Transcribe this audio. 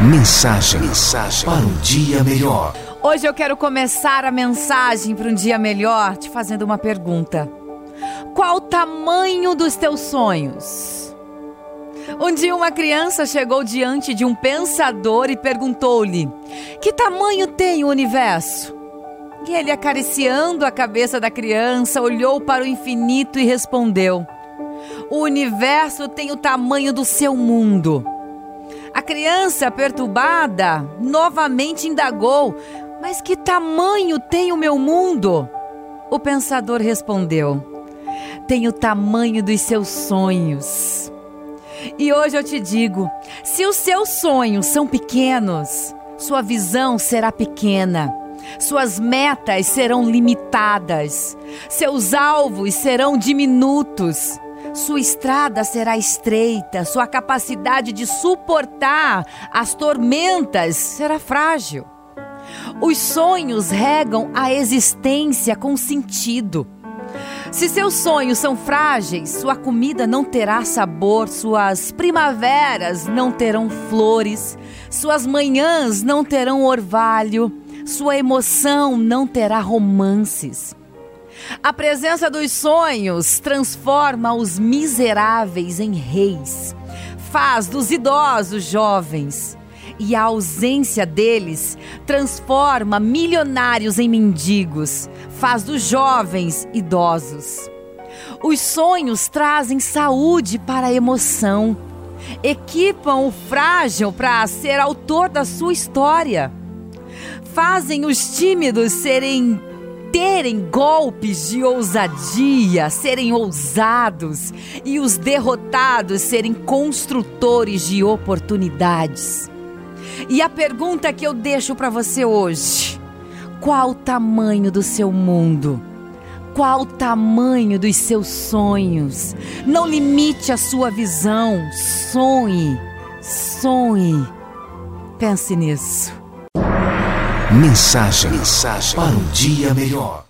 Mensagem, mensagem para um dia melhor. Hoje eu quero começar a mensagem para um dia melhor te fazendo uma pergunta. Qual o tamanho dos teus sonhos? Um dia uma criança chegou diante de um pensador e perguntou-lhe: Que tamanho tem o universo? E ele, acariciando a cabeça da criança, olhou para o infinito e respondeu: O universo tem o tamanho do seu mundo. A criança, perturbada, novamente indagou: Mas que tamanho tem o meu mundo? O pensador respondeu: Tem o tamanho dos seus sonhos. E hoje eu te digo: se os seus sonhos são pequenos, sua visão será pequena. Suas metas serão limitadas, seus alvos serão diminutos, sua estrada será estreita, sua capacidade de suportar as tormentas será frágil. Os sonhos regam a existência com sentido. Se seus sonhos são frágeis, sua comida não terá sabor, suas primaveras não terão flores, suas manhãs não terão orvalho, sua emoção não terá romances. A presença dos sonhos transforma os miseráveis em reis, faz dos idosos jovens, e a ausência deles transforma milionários em mendigos, faz dos jovens idosos. Os sonhos trazem saúde para a emoção, equipam o frágil para ser autor da sua história, fazem os tímidos serem terem golpes de ousadia, serem ousados e os derrotados serem construtores de oportunidades. E a pergunta que eu deixo para você hoje: qual o tamanho do seu mundo? Qual o tamanho dos seus sonhos? Não limite a sua visão. Sonhe, sonhe. Pense nisso. Mensagem, mensagem para um dia melhor.